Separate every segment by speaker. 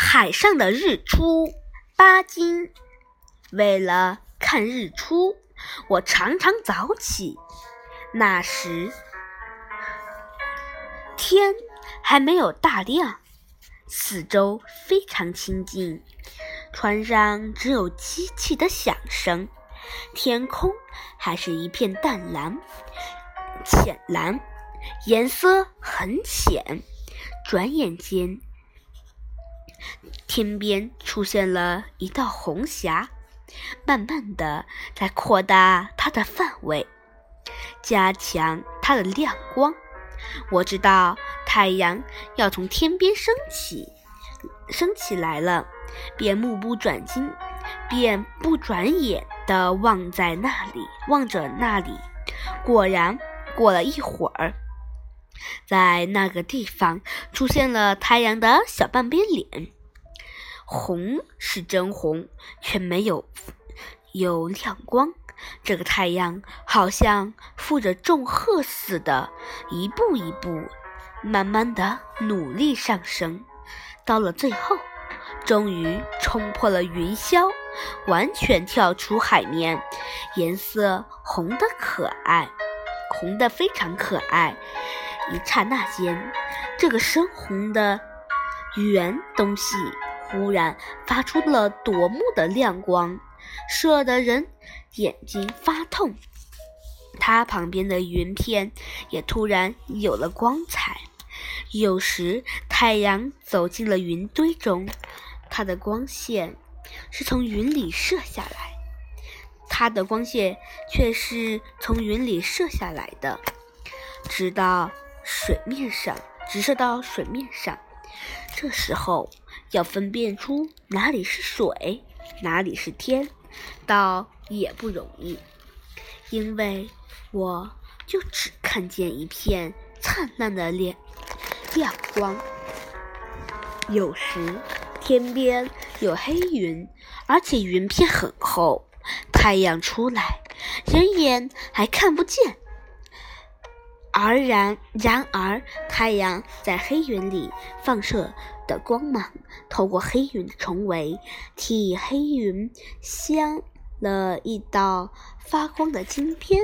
Speaker 1: 海上的日出，巴金。为了看日出，我常常早起。那时天还没有大亮，四周非常清静，船上只有机器的响声，天空还是一片淡蓝、浅蓝，颜色很浅。转眼间。天边出现了一道红霞，慢慢的在扩大它的范围，加强它的亮光。我知道太阳要从天边升起，升起来了，便目不转睛，便不转眼的望在那里，望着那里。果然，过了一会儿。在那个地方出现了太阳的小半边脸，红是真红，却没有有亮光。这个太阳好像负着重荷似的，一步一步，慢慢的努力上升，到了最后，终于冲破了云霄，完全跳出海面，颜色红的可爱，红的非常可爱。一刹那间，这个深红的圆东西忽然发出了夺目的亮光，射得人眼睛发痛。它旁边的云片也突然有了光彩。有时太阳走进了云堆中，它的光线是从云里射下来，它的光线却是从云里射下来的，直到。水面上直射到水面上，这时候要分辨出哪里是水，哪里是天，倒也不容易，因为我就只看见一片灿烂的亮亮光。有时天边有黑云，而且云片很厚，太阳出来，人眼还看不见。而然，然而，太阳在黑云里放射的光芒，透过黑云的重围，替黑云镶了一道发光的金边。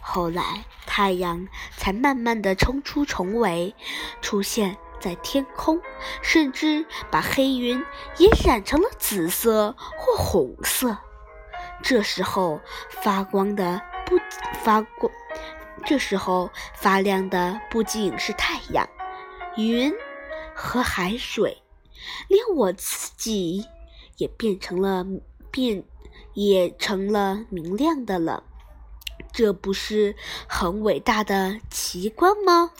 Speaker 1: 后来，太阳才慢慢的冲出重围，出现在天空，甚至把黑云也染成了紫色或红色。这时候，发光的不发光。这时候发亮的不仅是太阳、云和海水，连我自己也变成了变，也成了明亮的了。这不是很伟大的奇观吗？